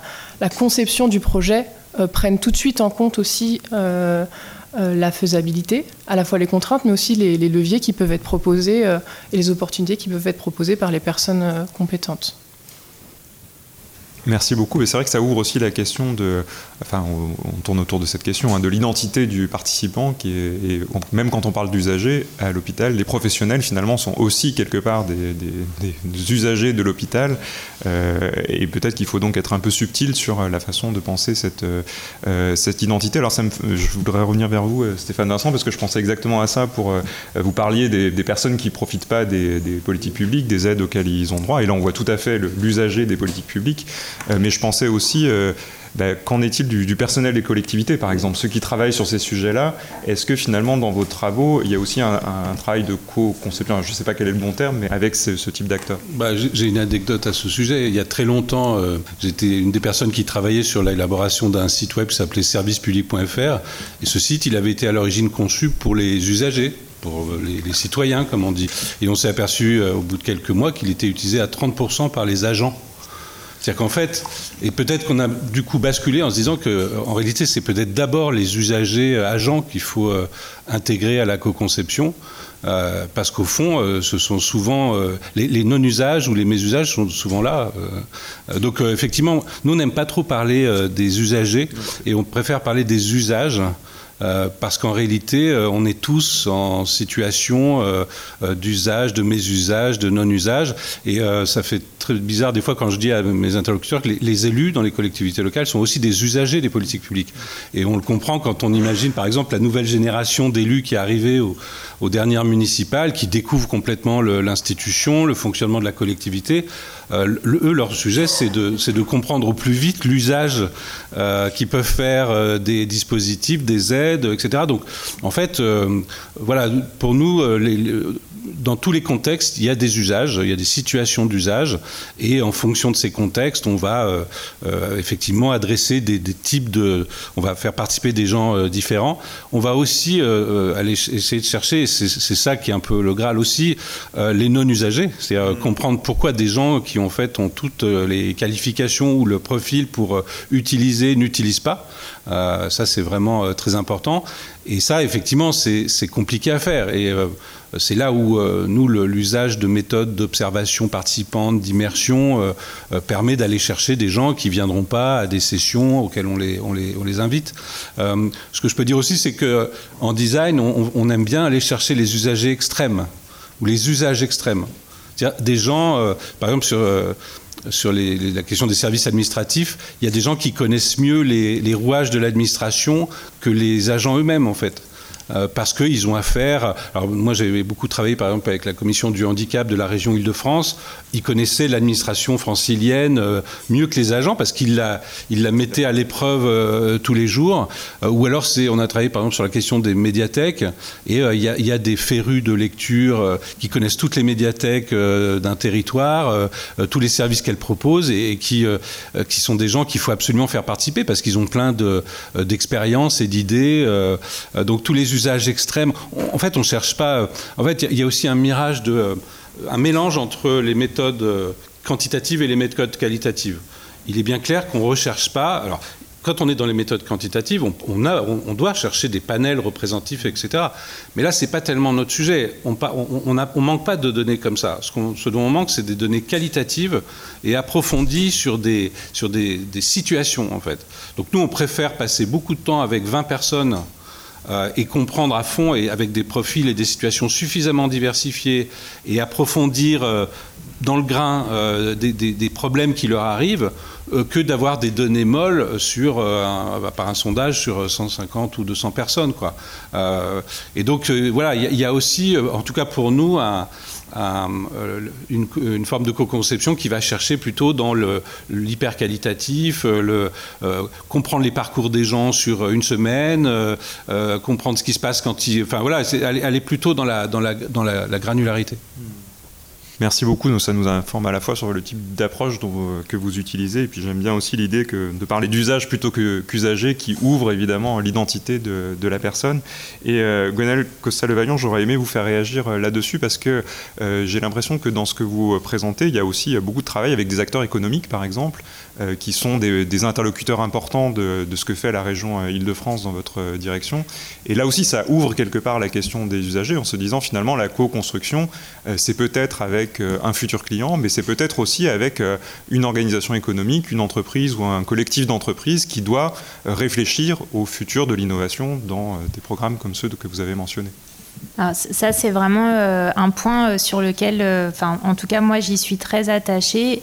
conception du projet euh, prenne tout de suite en compte aussi euh, la faisabilité, à la fois les contraintes, mais aussi les, les leviers qui peuvent être proposés et les opportunités qui peuvent être proposées par les personnes compétentes. Merci beaucoup. Et c'est vrai que ça ouvre aussi la question de, enfin, on, tourne autour de cette question, hein, de l'identité du participant, qui est, même quand on parle d'usagers à l'hôpital, les professionnels finalement sont aussi quelque part des, usagers de l'hôpital. Euh, et peut-être qu'il faut donc être un peu subtil sur la façon de penser cette, euh, cette identité. Alors, je voudrais revenir vers vous, euh, Stéphane Vincent, parce que je pensais exactement à ça pour vous parliez des, personnes qui profitent pas des, des politiques publiques, des aides auxquelles ils ont droit. Et là, on voit tout à fait l'usager des politiques publiques. Euh, mais je pensais aussi, euh, bah, qu'en est-il du, personnel des collectivités, par exemple, ceux qui travaillent sur ces sujets-là Est-ce que finalement, dans vos travaux, il y a aussi un, travail de co-conception, je ne sais pas quel est le bon terme, mais avec ce, type d'acteurs? Bah, J'ai une anecdote à ce sujet. Il y a très longtemps, euh, j'étais une des personnes qui travaillait sur l'élaboration d'un site web qui s'appelait servicepublic.fr. Et ce site, il avait été à l'origine conçu pour les usagers pour les, les, citoyens, comme on dit. Et on s'est aperçu au bout de quelques mois qu'il était utilisé à 30% par les agents c'est-à-dire qu'en fait, et peut-être qu'on a du coup basculé en se disant que, euh, en réalité, c'est peut-être d'abord les usagers euh, agents qu'il faut euh, intégrer à la co-conception. parce qu'au fond, ce sont souvent les, non-usages ou les mésusages sont souvent là. donc effectivement, nous n'aime pas trop parler des usagers et on préfère parler des usages euh, parce qu'en réalité, euh, on est tous en situation euh, d'usage, de mésusage, de non-usage, et ça fait très bizarre des fois quand je dis à mes interlocuteurs que les, élus dans les collectivités locales sont aussi des usagers des politiques publiques. Et on le comprend quand on imagine par exemple la nouvelle génération d'élus qui est arrivée aux dernières municipales, qui découvrent complètement l'institution, le, fonctionnement de la collectivité. Eux, leur sujet, c'est de, de, comprendre au plus vite l'usage qu'ils peuvent faire des dispositifs, des aides, etc. Donc, en fait, euh, voilà, pour nous, euh, les, dans tous les contextes, il y a des usages, il y a des situations d'usage, et en fonction de ces contextes, on va euh, effectivement adresser des, types de, on va faire participer des gens différents. On va aussi aller essayer de chercher, c'est ça qui est un peu le graal aussi, les non usagers, c'est-à-dire comprendre pourquoi des gens qui en fait ont toutes les qualifications ou le profil pour utiliser n'utilisent pas. Euh, ça, c'est vraiment euh, très important. Et ça, effectivement, c'est compliqué à faire. Et euh, c'est là où nous, l'usage de méthodes d'observation participante, d'immersion, permet d'aller chercher des gens qui ne viendront pas à des sessions auxquelles on les, les, les invite. ce que je peux dire aussi, c'est qu'en design, on, aime bien aller chercher les usagers extrêmes ou les usages extrêmes. Des gens, par exemple, sur sur la question des services administratifs, il y a des gens qui connaissent mieux les rouages de l'administration que les agents eux-mêmes, en fait. Euh, parce qu'ils ont affaire. Alors moi j'avais beaucoup travaillé par exemple avec la commission du handicap de la région Île-de-France. Ils connaissaient l'administration francilienne euh, mieux que les agents parce qu'ils la, ils la mettaient à l'épreuve euh, tous les jours. ou alors c'est, on a travaillé par exemple sur la question des médiathèques et il y, a des férus de lecture qui connaissent toutes les médiathèques d'un territoire, tous les services qu'elles proposent et, qui, qui sont des gens qu'il faut absolument faire participer parce qu'ils ont plein de, d'expériences et d'idées. donc tous les usages extrêmes. En fait, on ne cherche pas. Euh, en fait, il y a aussi un mirage de. Euh, un mélange entre les méthodes euh, quantitatives et les méthodes qualitatives. Il est bien clair qu'on ne recherche pas. Alors, quand on est dans les méthodes quantitatives, on, a, on, doit chercher des panels représentatifs, etc. Mais là, ce n'est pas tellement notre sujet. On ne manque pas de données comme ça. Ce, ce dont on manque, c'est des données qualitatives et approfondies sur, des, sur des, des, situations, en fait. Donc nous, on préfère passer beaucoup de temps avec 20 personnes euh, et comprendre à fond et avec des profils et des situations suffisamment diversifiées et approfondir euh, dans le grain euh, des, problèmes qui leur arrivent que d'avoir des données molles sur, par un sondage sur 150 ou 200 personnes. Quoi. et donc voilà, il y, a aussi, en tout cas pour nous, un, une, forme de co-conception qui va chercher plutôt dans l'hyper qualitatif, le, comprendre les parcours des gens sur une semaine, comprendre ce qui se passe quand ils. Enfin voilà, aller, plutôt dans la, dans la, dans la, granularité. Merci beaucoup. ça nous informe à la fois sur le type d'approche que vous utilisez, et puis j'aime bien aussi l'idée de parler d'usage plutôt qu'usager, qui ouvre évidemment l'identité de, la personne. Et euh, Gonel Costa-Levaillon, j'aurais aimé vous faire réagir euh, là-dessus parce que euh, j'ai l'impression que dans ce que vous présentez, il y a aussi beaucoup de travail avec des acteurs économiques, par exemple, qui sont des, interlocuteurs importants de, de, ce que fait la région Île-de-France dans votre direction. Et là aussi, ça ouvre quelque part la question des usagers en se disant finalement la co-construction, c'est peut-être avec euh, un futur client, mais c'est peut-être aussi avec euh, une organisation économique, une entreprise ou un collectif d'entreprises qui doit euh, réfléchir au futur de l'innovation dans des programmes comme ceux que vous avez mentionnés. Ah, ça, c'est vraiment un point sur lequel, enfin, en tout cas, moi, j'y suis très attachée.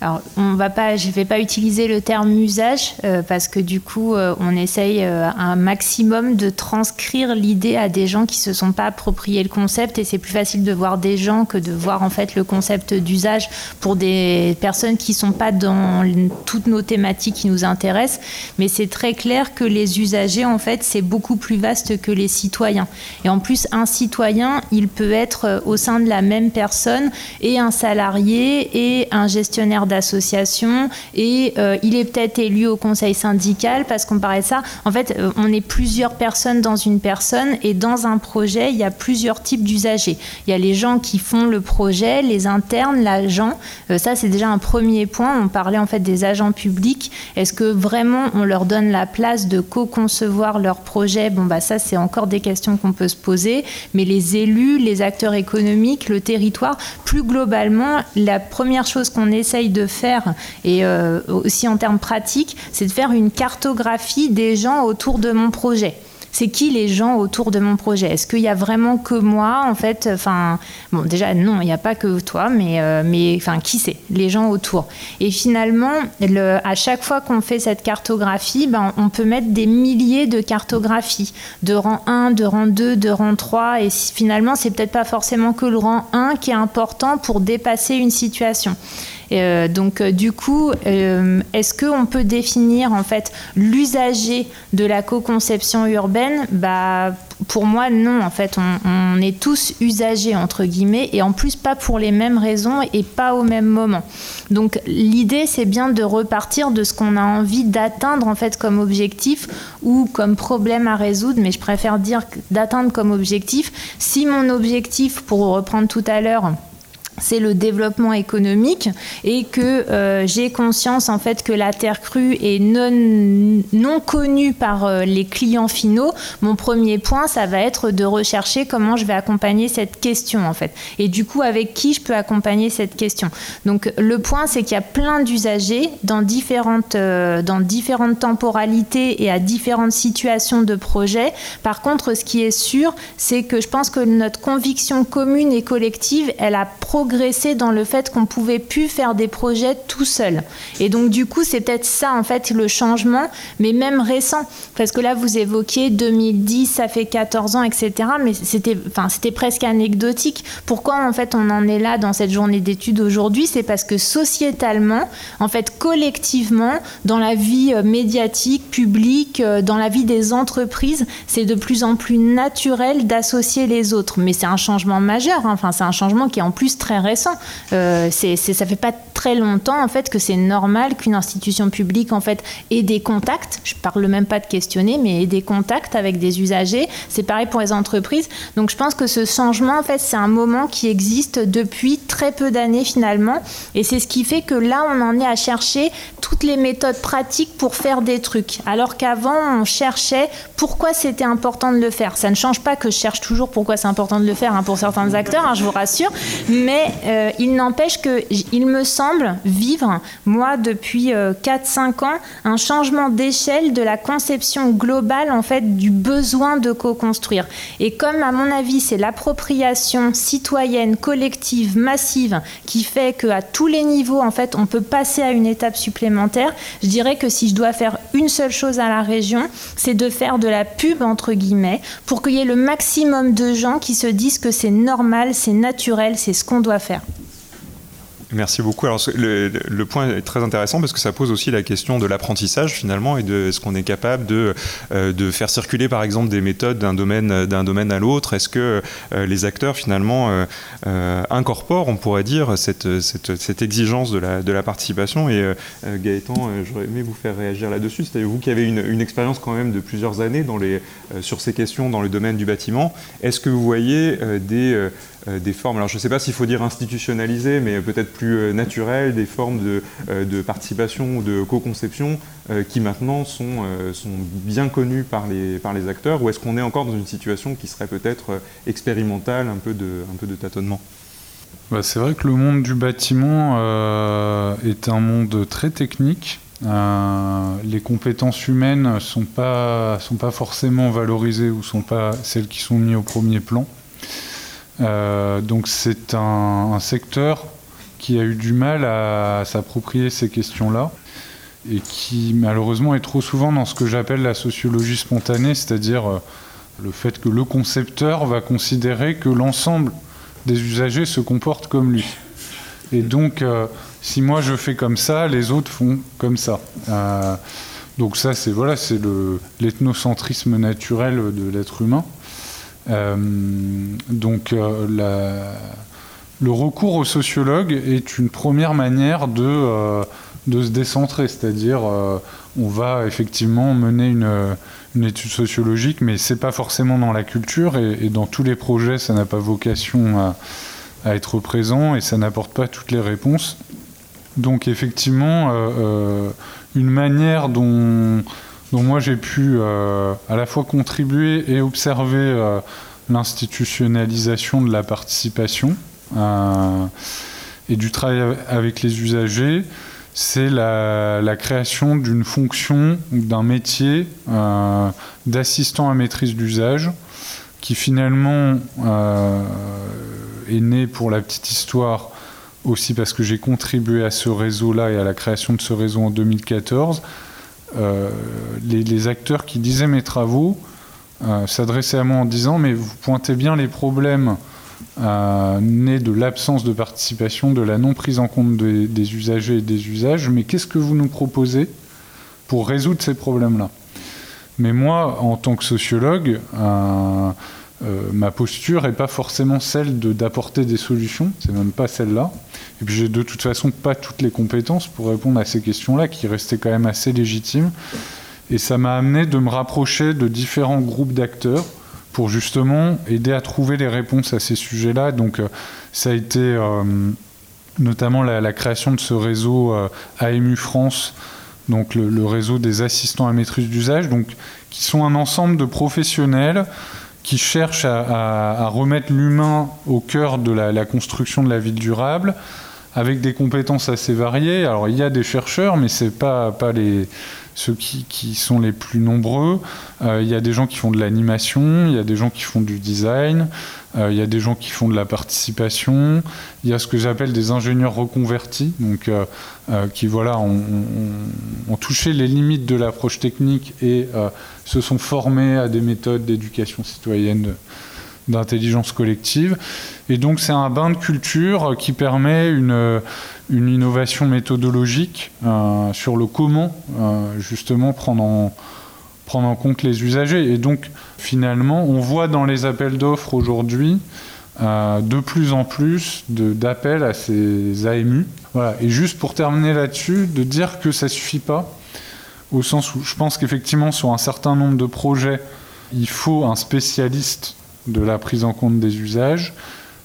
Alors, on va pas, je ne vais pas utiliser le terme usage euh, parce que du coup, euh, on essaye euh, un maximum de transcrire l'idée à des gens qui se sont pas appropriés le concept et c'est plus facile de voir des gens que de voir en fait le concept d'usage pour des personnes qui sont pas dans toutes nos thématiques qui nous intéressent. Mais c'est très clair que les usagers, en fait, c'est beaucoup plus vaste que les citoyens. Et en plus, un citoyen, il peut être au sein de la même personne et un salarié et un gestionnaire d'association et euh, il est peut-être élu au conseil syndical parce qu'on paraît ça. En fait, euh, on est plusieurs personnes dans une personne et dans un projet, il y a plusieurs types d'usagers. Il y a les gens qui font le projet, les internes, l'agent. Euh, ça, c'est déjà un premier point. On parlait en fait des agents publics. Est-ce que vraiment on leur donne la place de co-concevoir leur projet? Bon, bah ça, c'est encore des questions qu'on peut se poser. Mais les élus, les acteurs économiques, le territoire, plus globalement, la première chose qu'on essaye de faire, et euh, aussi en termes pratiques, c'est de faire une cartographie des gens autour de mon projet. C'est qui les gens autour de mon projet? Est-ce qu'il y a vraiment que moi en fait? Enfin, bon, déjà non, il n'y a pas que toi, mais euh, mais enfin, qui c'est? Les gens autour. Et finalement, le, à chaque fois qu'on fait cette cartographie, ben, on peut mettre des milliers de cartographies, de rang 1, de rang 2, de rang 3, et finalement, c'est peut-être pas forcément que le rang 1 qui est important pour dépasser une situation. Euh, donc euh, du coup, euh, est-ce qu'on peut définir en fait l'usager de la co-conception urbaine? Bah, pour moi, non. En fait, on, est tous usagers, entre guillemets, et en plus, pas pour les mêmes raisons et pas au même moment. Donc, l'idée, c'est bien de repartir de ce qu'on a envie d'atteindre, en fait, comme objectif ou comme problème à résoudre, mais je préfère dire d'atteindre comme objectif. Si mon objectif, pour reprendre tout à l'heure, c'est le développement économique et que euh, j'ai conscience en fait que la terre crue est non, non connue par euh, les clients finaux, mon premier point ça va être de rechercher comment je vais accompagner cette question en fait. Et du coup avec qui je peux accompagner cette question. Donc le point c'est qu'il y a plein d'usagers dans différentes euh, dans différentes temporalités et à différentes situations de projet. Par contre ce qui est sûr c'est que je pense que notre conviction commune et collective elle a progressé dans le fait qu'on pouvait plus faire des projets tout seul. Et donc du coup, c'est peut-être ça en fait le changement, mais même récent, parce que là vous évoquiez 2010, ça fait 14 ans, etc. Mais c'était, enfin, c'était presque anecdotique. Pourquoi en fait on en est là dans cette journée d'études aujourd'hui? C'est parce que sociétalement, en fait, collectivement, dans la vie euh, médiatique, publique, euh, dans la vie des entreprises, c'est de plus en plus naturel d'associer les autres. Mais c'est un changement majeur. Hein. Enfin, c'est un changement qui est en plus très récent. Euh, c'est, ça fait pas très longtemps en fait que c'est normal qu'une institution publique en fait ait des contacts. Je parle même pas de questionner, mais ait des contacts avec des usagers. C'est pareil pour les entreprises. Donc je pense que ce changement en fait c'est un moment qui existe depuis très peu d'années finalement, et c'est ce qui fait que là on en est à chercher toutes les méthodes pratiques pour faire des trucs, alors qu'avant on cherchait pourquoi c'était important de le faire. Ça ne change pas que je cherche toujours pourquoi c'est important de le faire hein, pour certains acteurs, hein, je vous rassure, mais euh, il n'empêche que il me semble vivre, moi depuis 4-5 ans, un changement d'échelle de la conception globale en fait du besoin de co-construire. Et comme à mon avis c'est l'appropriation citoyenne, collective, massive qui fait qu'à tous les niveaux en fait on peut passer à une étape supplémentaire, je dirais que si je dois faire une seule chose à la région, c'est de faire de la pub entre guillemets pour qu'il y ait le maximum de gens qui se disent que c'est normal, c'est naturel, c'est ce qu'on doit faire. Merci beaucoup. Alors, le, point est très intéressant parce que ça pose aussi la question de l'apprentissage finalement et de est-ce qu'on est capable de, euh, de faire circuler par exemple des méthodes d'un domaine, d'un domaine à l'autre? Est-ce que euh, les acteurs finalement euh, incorporent, on pourrait dire, cette, cette, exigence de la, de la participation? Et Gaëtan, j'aurais aimé vous faire réagir là-dessus. C'est vous qui avez une, expérience quand même de plusieurs années sur ces questions dans le domaine du bâtiment. Est-ce que vous voyez des des formes, alors je ne sais pas s'il faut dire institutionnalisées, mais peut-être plus euh, naturelles, des formes de, euh, participation ou de co-conception qui maintenant sont, sont bien connues par les, par les acteurs, ou est-ce qu'on est encore dans une situation qui serait peut-être expérimentale, un peu de, un peu de tâtonnement? Bah, C'est vrai que le monde du bâtiment est un monde très technique. les compétences humaines ne sont pas, sont pas forcément valorisées ou sont pas celles qui sont mises au premier plan. Euh, donc c'est un, secteur qui a eu du mal à, s'approprier ces questions-là et qui malheureusement est trop souvent dans ce que j'appelle la sociologie spontanée, c'est-à-dire euh, le fait que le concepteur va considérer que l'ensemble des usagers se comportent comme lui. Et donc, euh, si moi je fais comme ça, les autres font comme ça. donc ça, c'est voilà, c'est l'ethnocentrisme naturel de l'être humain. Euh, donc euh, le recours au sociologue est une première manière de, euh, se décentrer, c'est-à-dire on va effectivement mener une, étude sociologique, mais c'est pas forcément dans la culture et, dans tous les projets, ça n'a pas vocation à, être présent et ça n'apporte pas toutes les réponses. Donc effectivement, une manière dont donc moi j'ai pu euh, à la fois contribuer et observer euh, l'institutionnalisation de la participation euh, et du travail avec les usagers. C'est la, création d'une fonction, d'un métier d'assistant à maîtrise d'usage qui finalement est né pour la petite histoire aussi parce que j'ai contribué à ce réseau-là et à la création de ce réseau en 2014 euh, les, acteurs qui disaient mes travaux euh, s'adressaient à moi en disant mais vous pointez bien les problèmes euh, nés de l'absence de participation, de la non prise en compte des, usagers et des usages, mais qu'est-ce que vous nous proposez pour résoudre ces problèmes-là? Mais moi, en tant que sociologue, euh, ma posture n'est pas forcément celle d'apporter des solutions, c'est même pas celle-là. Et puis j'ai de toute façon pas toutes les compétences pour répondre à ces questions-là, qui restaient quand même assez légitimes. Et ça m'a amené de me rapprocher de différents groupes d'acteurs pour justement aider à trouver les réponses à ces sujets-là. Donc euh, ça a été euh, notamment la, création de ce réseau AMU France, donc le, le, réseau des assistants à maîtrise d'usage, donc qui sont un ensemble de professionnels qui cherche à, remettre l'humain au cœur de la, construction de la ville durable, avec des compétences assez variées. Alors il y a des chercheurs, mais c'est pas pas les ceux qui, sont les plus nombreux. Euh, il y a des gens qui font de l'animation, il y a des gens qui font du design, euh, il y a des gens qui font de la participation, il y a ce que j'appelle des ingénieurs reconvertis, donc euh, qui voilà ont, touché les limites de l'approche technique et se sont formés à des méthodes d'éducation citoyenne, d'intelligence collective. Et donc c'est un bain de culture qui permet une, une innovation méthodologique euh, sur le comment euh, justement prendre en, prendre en compte les usagers. Et donc finalement on voit dans les appels d'offres aujourd'hui euh, de plus en plus d'appels à ces AMU. Voilà. Et juste pour terminer là-dessus, de dire que ça suffit pas au sens où je pense qu'effectivement, sur un certain nombre de projets, il faut un spécialiste de la prise en compte des usages,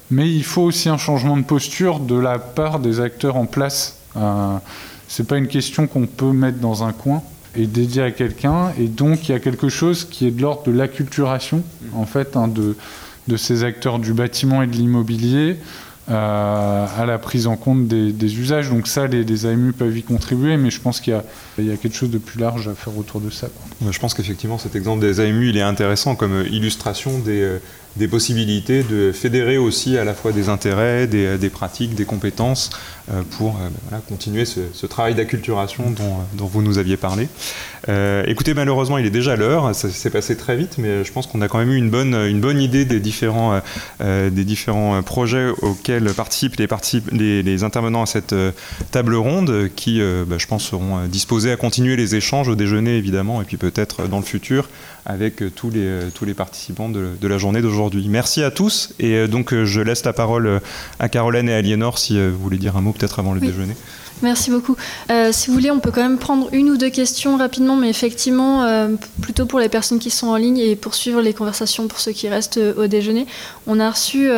mais il faut aussi un changement de posture de la part des acteurs en place. Euh, c'est pas une question qu'on peut mettre dans un coin et dédié à quelqu'un, et donc il y a quelque chose qui est de l'ordre de l'acculturation, en fait, hein, de, de ces acteurs du bâtiment et de l'immobilier, à la prise en compte des, usages. Donc ça, les, AMU peuvent y contribuer, mais je pense qu'il y, a quelque chose de plus large à faire autour de ça. Je pense qu'effectivement, cet exemple des AMU, il est intéressant comme illustration des des possibilités de fédérer aussi à la fois des intérêts, des, pratiques, des compétences euh, pour euh, continuer ce, travail d'acculturation dont, vous nous aviez parlé. Euh, écoutez, malheureusement, il est déjà l'heure, ça s'est passé très vite, mais je pense qu'on a quand même eu une bonne, une bonne idée des différents, des différents projets auxquels participent les, les, intervenants à cette table ronde qui, ben, je pense, seront disposés à continuer les échanges au déjeuner, évidemment, et puis peut-être dans le futur avec tous les, tous les participants de la journée d'aujourd'hui. Merci à tous et euh, donc euh, je laisse la parole à Caroline et à Aliénor si euh, vous voulez dire un mot peut-être avant le déjeuner. Merci beaucoup. si vous voulez, on peut quand même prendre une ou deux questions rapidement, mais effectivement, plutôt pour les personnes qui sont en ligne et poursuivre les conversations pour ceux qui restent au déjeuner. On a reçu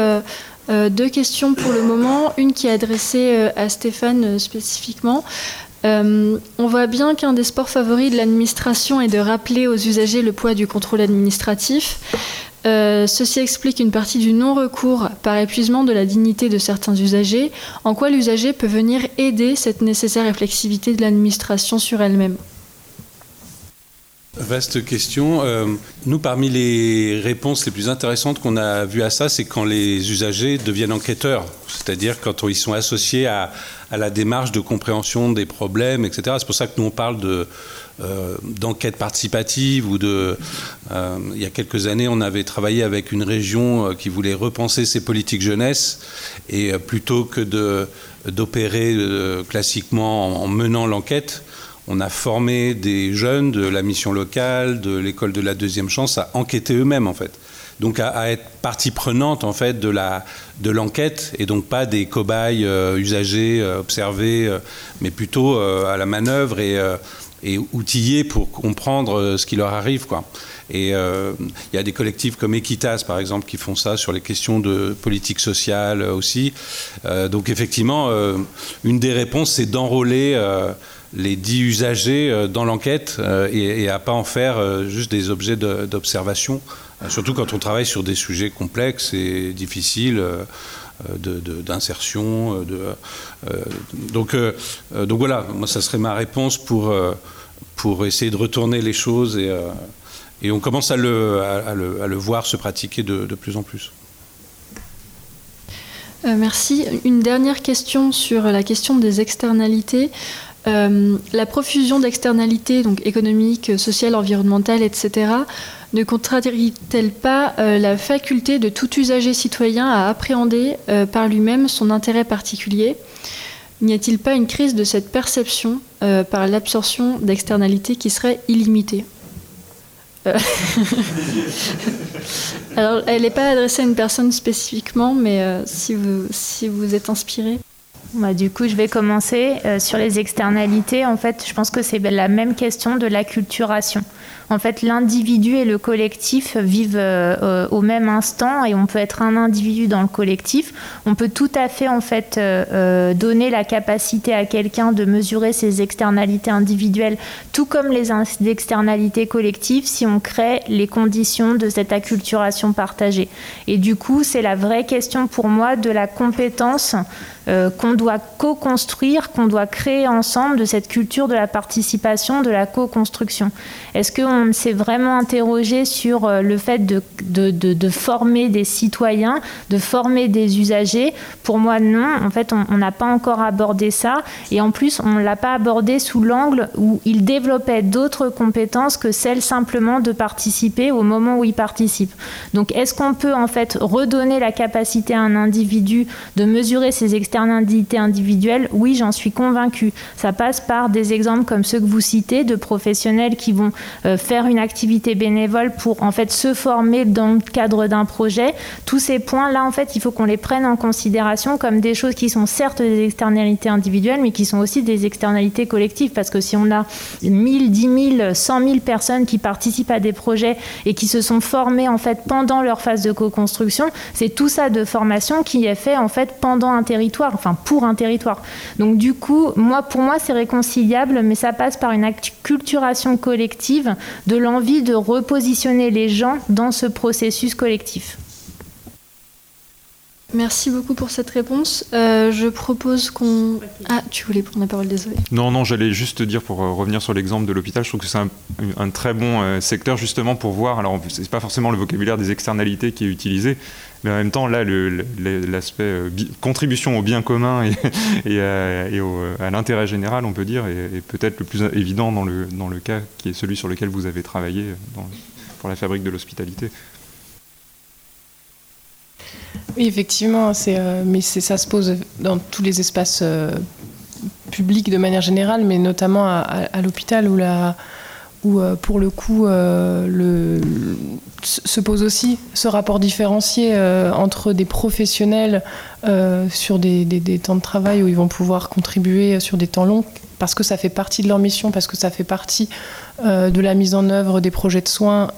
deux questions pour le moment, une qui est adressée à Stéphane spécifiquement. Euh, on voit bien qu'un des sports favoris de l'administration est de rappeler aux usagers le poids du contrôle administratif. Euh, ceci explique une partie du non-recours par épuisement de la dignité de certains usagers, en quoi l'usager peut venir aider cette nécessaire réflexivité de l'administration sur elle-même. Vaste question. Euh, nous, parmi les réponses les plus intéressantes qu'on a vues à ça, c'est quand les usagers deviennent enquêteurs, c'est-à-dire quand ils sont associés à, la démarche de compréhension des problèmes, etc. C'est pour ça que nous, on parle de, euh, d'enquête participative ou de... Euh, il y a quelques années, on avait travaillé avec une région qui voulait repenser ses politiques jeunesse et plutôt que de, d'opérer classiquement en menant l'enquête, on a formé des jeunes de la mission locale, de l'école de la deuxième chance à enquêter eux-mêmes en fait. Donc à, être partie prenante en fait de la de l'enquête et donc pas des cobayes euh, usagers euh, observés, euh, mais plutôt à la manœuvre et, et outillés pour comprendre ce qui leur arrive quoi. Et il y a des collectifs comme Equitas, par exemple, qui font ça sur les questions de politique sociale aussi. donc effectivement, une des réponses, c'est d'enrôler les dix usagers euh, dans l'enquête euh, et, à pas en faire euh, juste des objets d'observation, surtout quand on travaille sur des sujets complexes et difficiles d'insertion. De, donc, donc voilà, moi ça serait ma réponse pour, pour essayer de retourner les choses et, et on commence à le, à, le, voir se pratiquer de, de plus en plus. merci. Une dernière question sur la question des externalités. Euh, la profusion d'externalités, donc économiques, sociales, environnementales, etc., ne contrarie-t-elle pas euh, la faculté de tout usager citoyen à appréhender euh, par lui-même son intérêt particulier? N'y a-t-il pas une crise de cette perception par l'absorption d'externalités qui serait illimitée Alors, elle n'est pas adressée à une personne spécifiquement, mais si, vous, si vous êtes inspiré. Bah, du coup, je vais commencer euh, sur les externalités. En fait, je pense que c'est la même question de l'acculturation. En fait, l'individu et le collectif vivent euh, euh, au même instant et on peut être un individu dans le collectif. On peut tout à fait en fait euh, donner la capacité à quelqu'un de mesurer ses externalités individuelles, tout comme les externalités collectives, si on crée les conditions de cette acculturation partagée. Et du coup, c'est la vraie question pour moi de la compétence qu'on doit co-construire, qu'on doit créer ensemble de cette culture de la participation, de la co-construction. Est-ce qu'on on s'est vraiment interrogé sur euh, le fait de, de, former des citoyens, de former des usagers. Pour moi, non. En fait, on n'a pas encore abordé ça. Et en plus, on ne l'a pas abordé sous l'angle où il développait d'autres compétences que celles simplement de participer au moment où il participe. Donc, est-ce qu'on peut en fait redonner la capacité à un individu de mesurer ses externalités individuelles? Oui, j'en suis convaincue. Ça passe par des exemples comme ceux que vous citez de professionnels qui vont euh, faire une activité bénévole pour en fait se former dans le cadre d'un projet. Tous ces points-là, en fait, il faut qu'on les prenne en considération comme des choses qui sont certes des externalités individuelles, mais qui sont aussi des externalités collectives. Parce que si on a 1000, 10 000, 100 000 personnes qui participent à des projets et qui se sont formées en fait pendant leur phase de co-construction, c'est tout ça de formation qui est fait en fait pendant un territoire, enfin pour un territoire. Donc du coup, moi, pour moi, c'est réconciliable, mais ça passe par une acculturation collective de l'envie de repositionner les gens dans ce processus collectif. Merci beaucoup pour cette réponse. Euh, je propose qu'on. Ah, tu voulais prendre la parole, désolé. Non, non, j'allais juste dire pour euh, revenir sur l'exemple de l'hôpital, je trouve que c'est un, très bon euh, secteur justement pour voir. Alors, c'est pas forcément le vocabulaire des externalités qui est utilisé, mais en même temps, là, l'aspect contribution au bien commun et, à, l'intérêt général, on peut dire, est, peut-être le plus évident dans le, dans le cas qui est celui sur lequel vous avez travaillé pour la fabrique de l'hospitalité. Oui, effectivement, euh, mais ça se pose dans tous les espaces euh, publics de manière générale, mais notamment à, l'hôpital où, la, où euh, pour le coup le, se pose aussi ce rapport différencié entre des professionnels sur des, des, temps de travail où ils vont pouvoir contribuer sur des temps longs parce que ça fait partie de leur mission, parce que ça fait partie de la mise en œuvre des projets de soins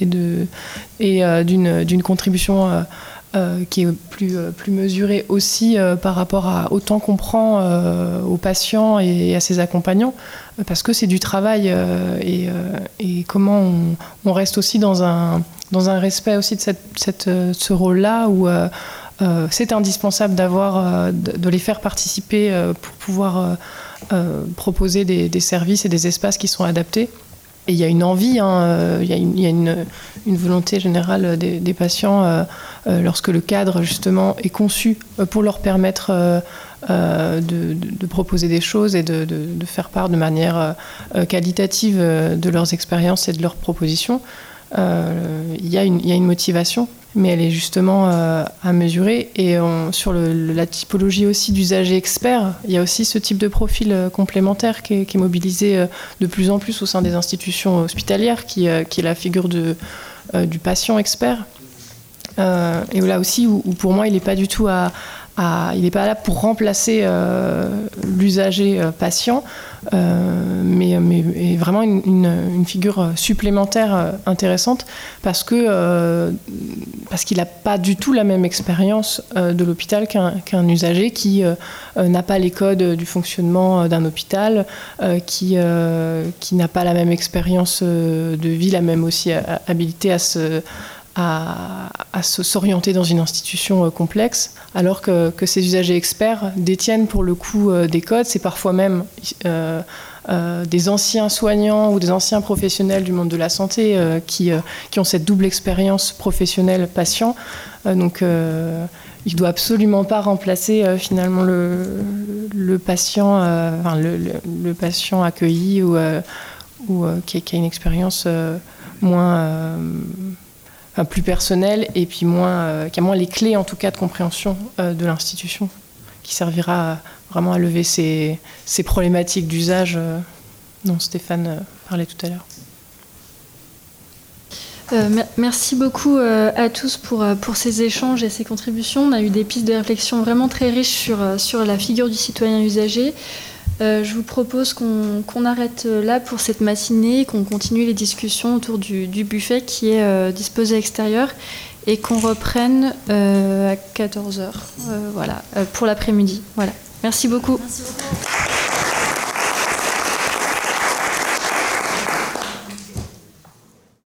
et, de, et d'une contribution euh, qui est plus, euh, plus mesuré aussi euh, par rapport à, au temps qu'on prend aux patients et, à ses accompagnants, parce que c'est du travail et, comment on, reste aussi dans un, dans un respect aussi de cette, ce rôle-là où c'est indispensable d'avoir, de, les faire participer pour pouvoir proposer des, services et des espaces qui sont adaptés. Et il y a une envie, hein, euh, il, y a une, volonté générale des, patients euh, euh, lorsque le cadre justement est conçu pour leur permettre de, proposer des choses et de, faire part de manière qualitative de leurs expériences et de leurs propositions. il y a une motivation mais elle est justement euh, à mesurer. Et sur la typologie aussi d'usagers experts, il y a aussi ce type de profil euh, complémentaire qui est, mobilisé euh, de plus en plus au sein des institutions hospitalières, qui, est la figure du patient expert. et là aussi, où, pour moi, il n'est pas du tout à, il n'est pas là pour remplacer l'usager patient, euh, mais, mais vraiment une, figure supplémentaire euh, intéressante parce que euh, parce qu'il n'a pas du tout la même expérience de l'hôpital qu'un usager qui n'a pas les codes du fonctionnement d'un hôpital, qui, qui n'a pas la même expérience de vie, la même aussi habilité à se à, s'orienter dans une institution complexe, alors que, ces usagers experts détiennent pour le coup des codes. C'est parfois même euh, euh, des anciens soignants ou des anciens professionnels du monde de la santé euh, qui, qui, ont cette double expérience professionnelle-patient. donc, il ne doit absolument pas remplacer finalement le, patient, enfin, le, patient accueilli ou, qui, a une expérience moins plus personnel et puis moins, euh, qui a moins les clés en tout cas de compréhension euh, de l'institution, qui servira vraiment à lever ces, ces problématiques d'usage euh, dont Stéphane parlait tout à l'heure. merci beaucoup à tous pour, pour ces échanges et ces contributions. On a eu des pistes de réflexion vraiment très riches sur, sur la figure du citoyen usager, euh, je vous propose qu'on arrête là pour cette matinée, qu'on continue les discussions autour du, buffet qui est euh, disposé à l'extérieur et qu'on reprenne euh, à 14h voilà, pour l'après-midi. Voilà. Merci beaucoup. Merci beaucoup.